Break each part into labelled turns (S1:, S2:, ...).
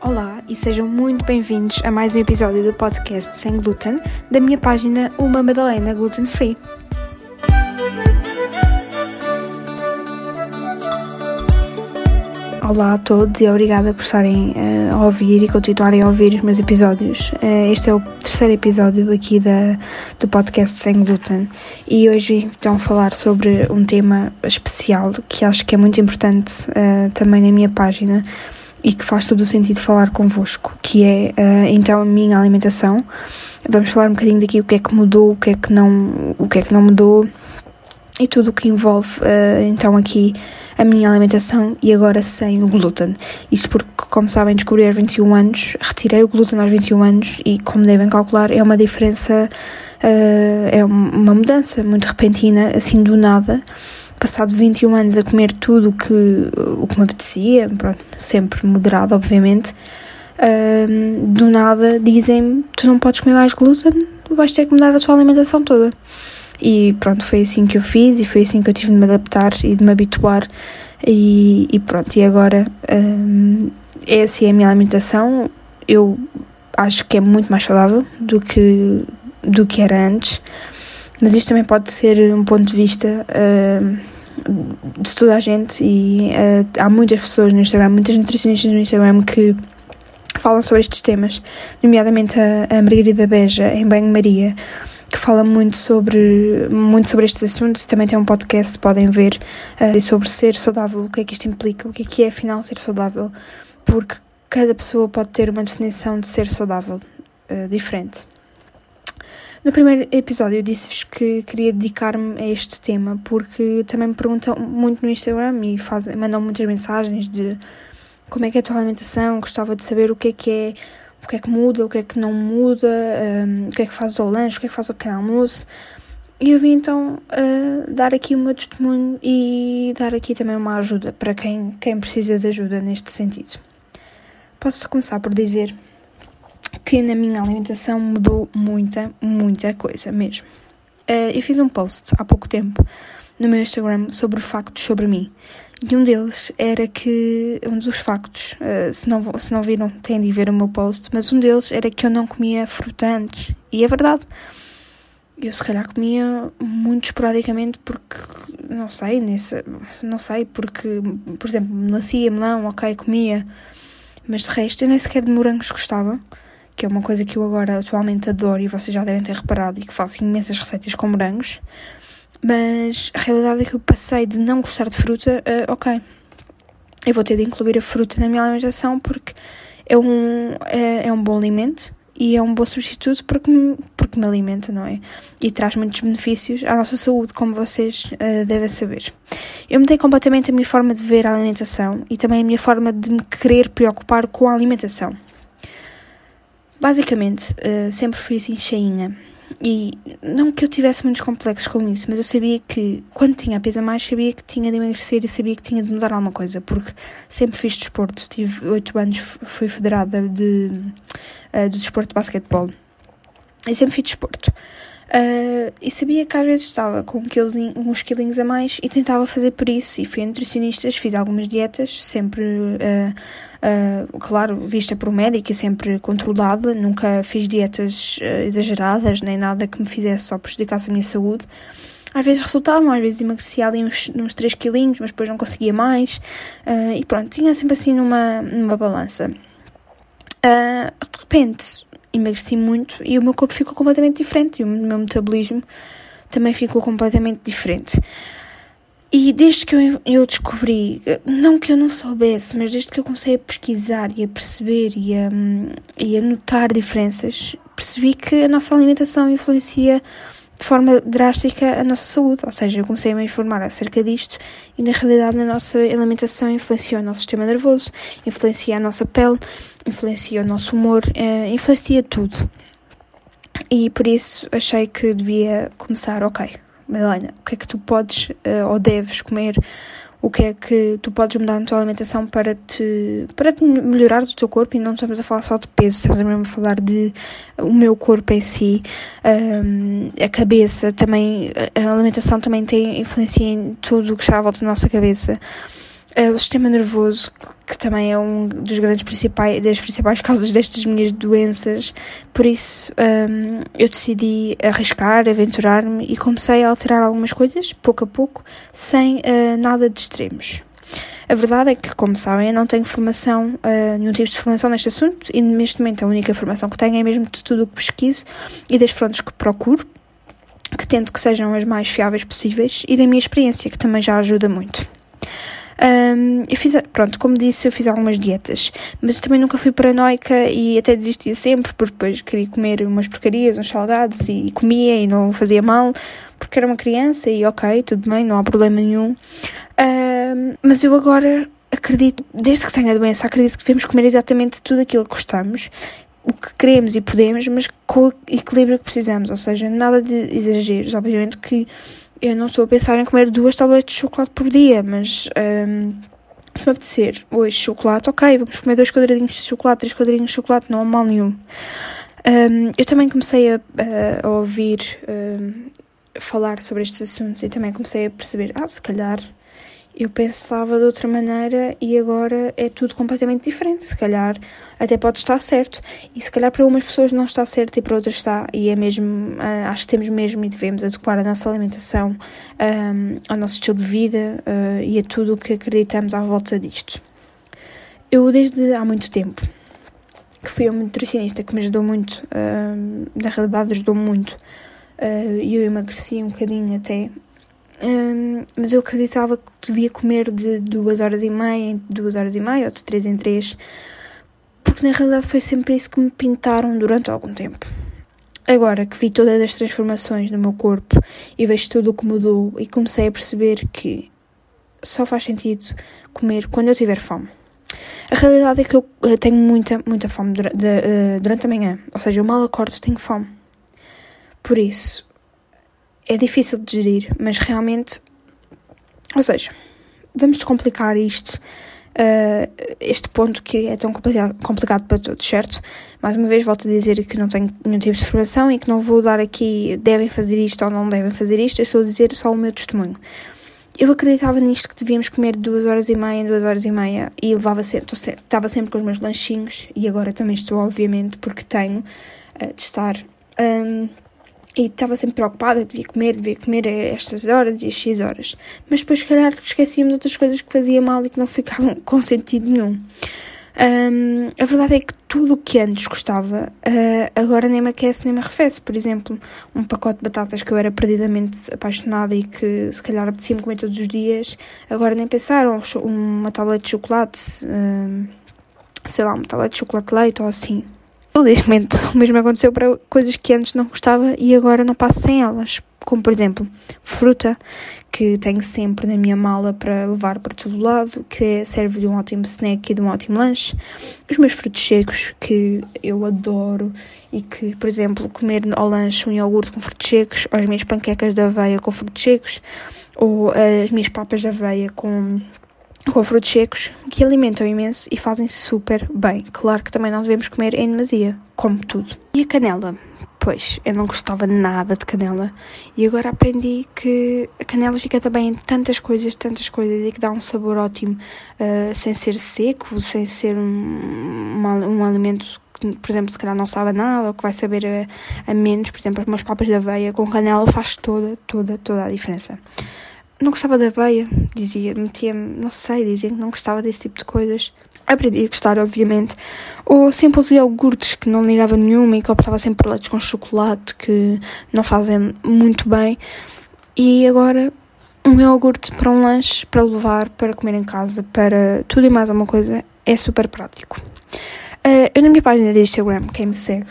S1: Olá e sejam muito bem-vindos a mais um episódio do podcast Sem Glúten da minha página Uma Madalena Gluten Free. Olá a todos e obrigada por estarem uh, a ouvir e continuarem a ouvir os meus episódios. Uh, este é o terceiro episódio aqui da, do podcast Sem Glúten e hoje vim então falar sobre um tema especial que acho que é muito importante uh, também na minha página e que faz todo o sentido falar convosco, que é então a minha alimentação. Vamos falar um bocadinho daqui o que é que mudou, o que é que não, o que é que não mudou e tudo o que envolve então aqui a minha alimentação e agora sem o glúten. Isto porque, como sabem, descobri aos 21 anos, retirei o glúten aos 21 anos e, como devem calcular, é uma diferença, uh, é uma mudança muito repentina, assim do nada. Passado 21 anos a comer tudo que, o que me apetecia, pronto, sempre moderado, obviamente, uh, do nada dizem-me: tu não podes comer mais glúten, vais ter que mudar a tua alimentação toda. E pronto, foi assim que eu fiz e foi assim que eu tive de me adaptar e de me habituar. E, e pronto, e agora hum, é assim a minha alimentação. Eu acho que é muito mais saudável do que, do que era antes, mas isto também pode ser um ponto de vista uh, de toda a gente. E uh, há muitas pessoas no Instagram, muitas nutricionistas no Instagram que falam sobre estes temas, nomeadamente a, a Margarida Beja em Banho-Maria que fala muito sobre, muito sobre estes assuntos. Também tem um podcast, podem ver, uh, sobre ser saudável, o que é que isto implica, o que é que é afinal ser saudável, porque cada pessoa pode ter uma definição de ser saudável uh, diferente. No primeiro episódio eu disse-vos que queria dedicar-me a este tema porque também me perguntam muito no Instagram e mandam muitas mensagens de como é que é a tua alimentação, gostava de saber o que é que é o que é que muda, o que é que não muda, um, o que é que faz ao lanche, o que é que faz ao pequeno almoço. E eu vim então uh, dar aqui o meu testemunho e dar aqui também uma ajuda para quem, quem precisa de ajuda neste sentido. Posso começar por dizer que na minha alimentação mudou muita, muita coisa mesmo. Uh, eu fiz um post há pouco tempo no meu Instagram sobre factos sobre mim. E um deles era que, um dos factos, uh, se, não, se não viram, têm de ver o meu post, mas um deles era que eu não comia fruta antes. E é verdade. Eu se calhar comia muito esporadicamente porque, não sei, nesse, não sei, porque, por exemplo, melancia, melão, ok, comia. Mas de resto, eu nem sequer de morangos gostava, que é uma coisa que eu agora atualmente adoro e vocês já devem ter reparado e que faço imensas receitas com morangos. Mas a realidade é que eu passei de não gostar de fruta a, ok, eu vou ter de incluir a fruta na minha alimentação porque é um, é, é um bom alimento e é um bom substituto porque me, porque me alimenta, não é? E traz muitos benefícios à nossa saúde, como vocês uh, devem saber. Eu mudei completamente a minha forma de ver a alimentação e também a minha forma de me querer preocupar com a alimentação. Basicamente, uh, sempre fui assim cheinha. E não que eu tivesse muitos complexos com isso, mas eu sabia que quando tinha a peso a mais, sabia que tinha de emagrecer e sabia que tinha de mudar alguma coisa, porque sempre fiz desporto. Tive oito anos, fui federada de, uh, do desporto de basquetebol. E sempre fiz desporto. Uh, e sabia que às vezes estava com uns quilinhos a mais e tentava fazer por isso. E fui a nutricionistas, fiz algumas dietas, sempre, uh, uh, claro, vista por um médico e sempre controlada. Nunca fiz dietas exageradas, nem nada que me fizesse só prejudicasse a minha saúde. Às vezes resultavam, às vezes emagrecia ali uns, uns 3 quilinhos, mas depois não conseguia mais. e pronto, tinha sempre assim numa, numa balança. de repente, emagreci muito e o meu corpo ficou completamente diferente e o meu metabolismo também ficou completamente diferente. E desde que eu, eu descobri, não que eu não soubesse, mas desde que eu comecei a pesquisar e a perceber e a, e a notar diferenças, percebi que a nossa alimentação influencia de forma drástica a nossa saúde. Ou seja, eu comecei a me informar acerca disto e, na realidade, a nossa alimentação influencia o nosso sistema nervoso, influencia a nossa pele, influencia o nosso humor, uh, influencia tudo. E por isso achei que devia começar, ok, Madalena, o que é que tu podes uh, ou deves comer? o que é que tu podes mudar na tua alimentação para te, para te melhorar o teu corpo e não estamos a falar só de peso, estamos mesmo a falar de o meu corpo em si, um, a cabeça também, a alimentação também tem influência em tudo o que está à volta da nossa cabeça. Uh, o sistema nervoso, que também é um dos grandes principais, das principais causas destas minhas doenças, por isso um, eu decidi arriscar, aventurar-me e comecei a alterar algumas coisas, pouco a pouco, sem uh, nada de extremos. A verdade é que, como sabem, eu não tenho formação, uh, nenhum tipo de formação neste assunto e neste momento a única formação que tenho é mesmo de tudo o que pesquiso e das fontes que procuro, que tento que sejam as mais fiáveis possíveis e da minha experiência, que também já ajuda muito. Um, eu fiz, pronto, como disse, eu fiz algumas dietas, mas também nunca fui paranoica e até desistia sempre, porque depois queria comer umas porcarias, uns salgados e, e comia e não fazia mal, porque era uma criança e ok, tudo bem, não há problema nenhum. Um, mas eu agora acredito, desde que tenho a doença, acredito que devemos comer exatamente tudo aquilo que gostamos o que queremos e podemos, mas com o equilíbrio que precisamos, ou seja, nada de exageros. Obviamente que eu não estou a pensar em comer duas tabletes de chocolate por dia, mas um, se me apetecer hoje chocolate, ok, vamos comer dois quadradinhos de chocolate, três quadradinhos de chocolate, não há mal nenhum. Um, eu também comecei a, a, ouvir um, falar sobre estes assuntos e também comecei a perceber, ah, se calhar eu pensava de outra maneira e agora é tudo completamente diferente. Se calhar até pode estar certo. E se calhar para umas pessoas não está certo e para outras está. E é mesmo, uh, acho que temos mesmo e devemos adequar a nossa alimentação um, ao nosso estilo de vida uh, e a tudo o que acreditamos à volta disto. Eu, desde há muito tempo, que fui um nutricionista que me ajudou muito, uh, na realidade ajudou muito, e eu emagreci um bocadinho até, um, mas eu acreditava que devia comer de duas horas e meia em duas horas e meia ou de três em três, porque na realidade foi sempre isso que me pintaram durante algum tempo. Agora que vi todas as transformações no meu corpo e vejo tudo o que mudou e comecei a perceber que só faz sentido comer quando eu tiver fome. A realidade é que eu tenho muita, muita fome eh, durante a manhã, ou seja, eu mal acordo tenho fome. Por isso, é difícil de gerir, mas realmente. Ou seja, vamos descomplicar isto, uh, este ponto que é tão complicado, complicado para todos, certo? Mais uma vez, volto a dizer que não tenho nenhum tipo de formação e que não vou dar aqui devem fazer isto ou não devem fazer isto, eu estou a dizer só o meu testemunho. Eu acreditava nisto que devíamos comer duas horas e meia, duas horas e meia e levava sempre, estava sempre com os meus lanchinhos e agora também estou, obviamente, porque tenho uh, de estar. Um, e estava sempre preocupada, devia comer, devia comer a estas horas e a X horas. Mas depois, se calhar, esquecíamos outras coisas que fazia mal e que não ficavam com sentido nenhum. Um, a verdade é que tudo o que antes gostava, uh, agora nem me aquece nem me arrefece. Por exemplo, um pacote de batatas que eu era perdidamente apaixonada e que se calhar apetecia-me comer todos os dias, agora nem pensar. Uma tablete de chocolate, uh, sei lá, uma tablete de chocolate leite ou assim. Felizmente, o mesmo aconteceu para coisas que antes não gostava e agora não passo sem elas. Como, por exemplo, fruta, que tenho sempre na minha mala para levar para todo lado, que é, serve de um ótimo snack e de um ótimo lanche. Os meus frutos secos, que eu adoro e que, por exemplo, comer ao lanche um iogurte com frutos secos, ou as minhas panquecas de aveia com frutos secos, ou as minhas papas de aveia com com frutos secos que alimentam imenso e fazem super bem. Claro que também não devemos comer em demasia, como tudo. E a canela? Pois, eu não gostava nada de canela e agora aprendi que a canela fica também em tantas coisas, tantas coisas e que dá um sabor ótimo, uh, sem ser seco, sem ser um, um, um alimento que, por exemplo, se calhar não sabe nada ou que vai saber a, a menos. Por exemplo, as umas papas de aveia com canela faz toda, toda, toda a diferença não gostava da aveia, dizia, metia-me, não sei, dizia que não gostava desse tipo de coisas. Aprendi a gostar, obviamente. Ou simples iogurtes que não ligava nenhuma e que optava sempre por leites com chocolate que não fazem muito bem. E agora um iogurte para um lanche, para levar, para comer em casa, para tudo e mais alguma coisa, é super prático. Uh, eu na minha página de Instagram, quem me segue,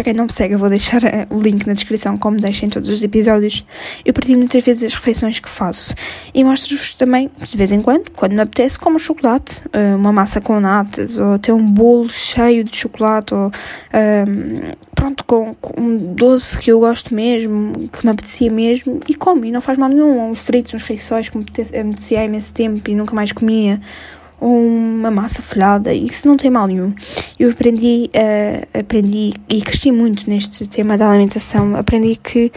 S1: Para quem não me segue, eu vou deixar eh, o link na descrição, como deixo em todos os episódios. Eu partilho muitas vezes as refeições que faço e mostro-vos também, de vez em quando, quando me apetece, como chocolate, eh, uma massa com natas, ou até um bolo cheio de chocolate, ou um, pronto, com, com, um doce que eu gosto mesmo, que me apetecia mesmo, e como, e não faz mal nenhum. Uns fritos, uns rissóis que me apetecia há imenso tempo e nunca mais comia ou uma massa folhada, isso não tem mal nenhum. Eu aprendi, uh, aprendi e cresci muito neste tema da alimentação, aprendi que,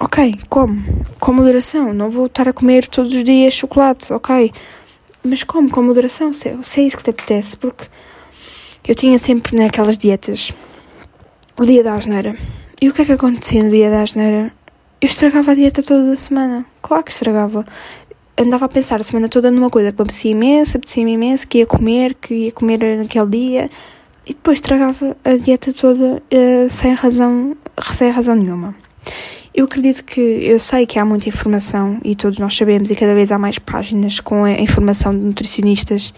S1: ok, como, com moderação, não vou estar a comer todos os dias chocolate, ok, mas como, com moderação, se, se é isso que te apetece, porque eu tinha sempre naquelas dietas o dia da asneira. E o que é que acontecia no dia da asneira? Eu estragava a dieta toda a semana. Claro que estragava andava a pensar a semana toda numa coisa que me apetecia imenso, apetecia-me imenso, que ia comer, que ia comer naquele dia, e depois tragava a dieta toda uh, sem razão, sem razão nenhuma. Eu acredito que, eu sei que há muita informação e todos nós sabemos, e cada vez há mais páginas com a informação de nutricionistas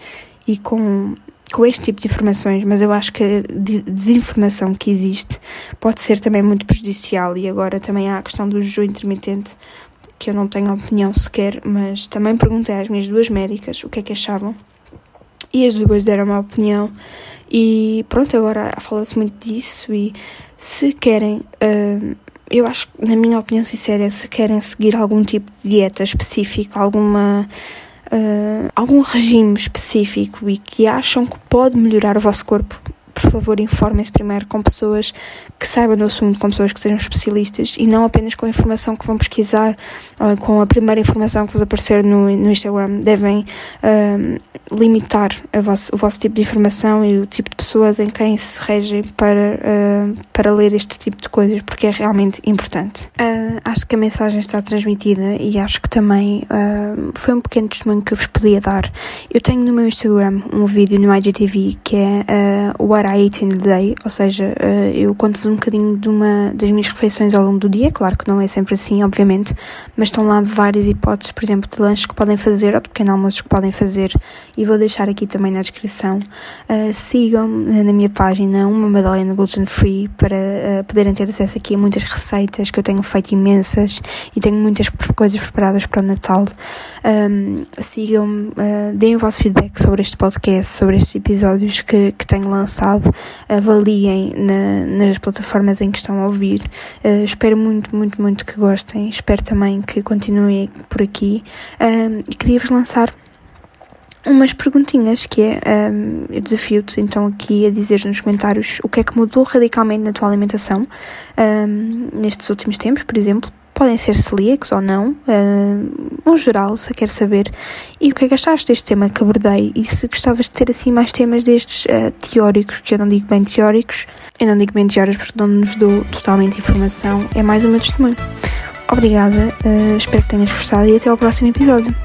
S1: e com, com este tipo de informações, mas eu acho que a desinformação que existe pode ser também muito prejudicial. E agora também há a questão do jejum intermitente, que eu não tenho opinião sequer, mas também perguntei às minhas duas médicas o que é que achavam. E as duas deram uma opinião. E pronto, agora fala-se muito disso e se querem, uh, eu acho, na minha opinião sincera, se querem seguir algum tipo de dieta específica, alguma... Uh, algum regime específico e que acham que pode melhorar o vosso corpo, por favor, informem-se primeiro com pessoas que saibam do assunto, com pessoas que sejam especialistas e não apenas com a informação que vão pesquisar ou com a primeira informação que vos aparecer no, no Instagram. Devem um, limitar o vosso tipo de informação e o tipo de pessoas em quem se regem para, uh, para ler este tipo de coisas, porque é realmente importante. Uh, acho que a mensagem está transmitida e acho que também uh, foi um pequeno testemunho que eu vos podia dar. Eu tenho no meu Instagram um vídeo no IGTV que é uh, What In the Day, ou seja, uh, eu conto-vos um bocadinho de uma das minhas refeições ao longo do dia, claro que não é sempre assim, obviamente, mas estão lá várias hipóteses, por exemplo, de lanches que podem fazer ou de pequeno almoços que podem fazer e vou deixar aqui também na descrição. Uh, Sigam-me na minha página Uma Madalena Gluten Free para uh, poderem ter acesso aqui a muitas receitas que eu tenho feito imensas e tenho muitas coisas preparadas para o Natal. Um, Sigam-me, deem o vosso feedback sobre este podcast, sobre estes episódios que, que tenho lançado avaliem na, nas plataformas em que estão a ouvir. Uh, espero muito, muito, muito que gostem. Espero também que continuem por aqui. Uh, e queria-vos lançar umas perguntinhas que é um, eu desafio-te então aqui a dizer nos comentários o que é que mudou radicalmente na tua alimentação um, nestes últimos tempos, por exemplo podem ser celíacos ou não, uh, no geral, se quer saber. E o que é que achaste deste tema que abordei e se gostavas de ter assim mais temas destes uh, teóricos, que eu não digo bem teóricos, eu não digo bem teóricos porque não nos dou totalmente informação, é mais o meu testemunho. Obrigada, uh, espero que tenhas gostado e até ao próximo episódio.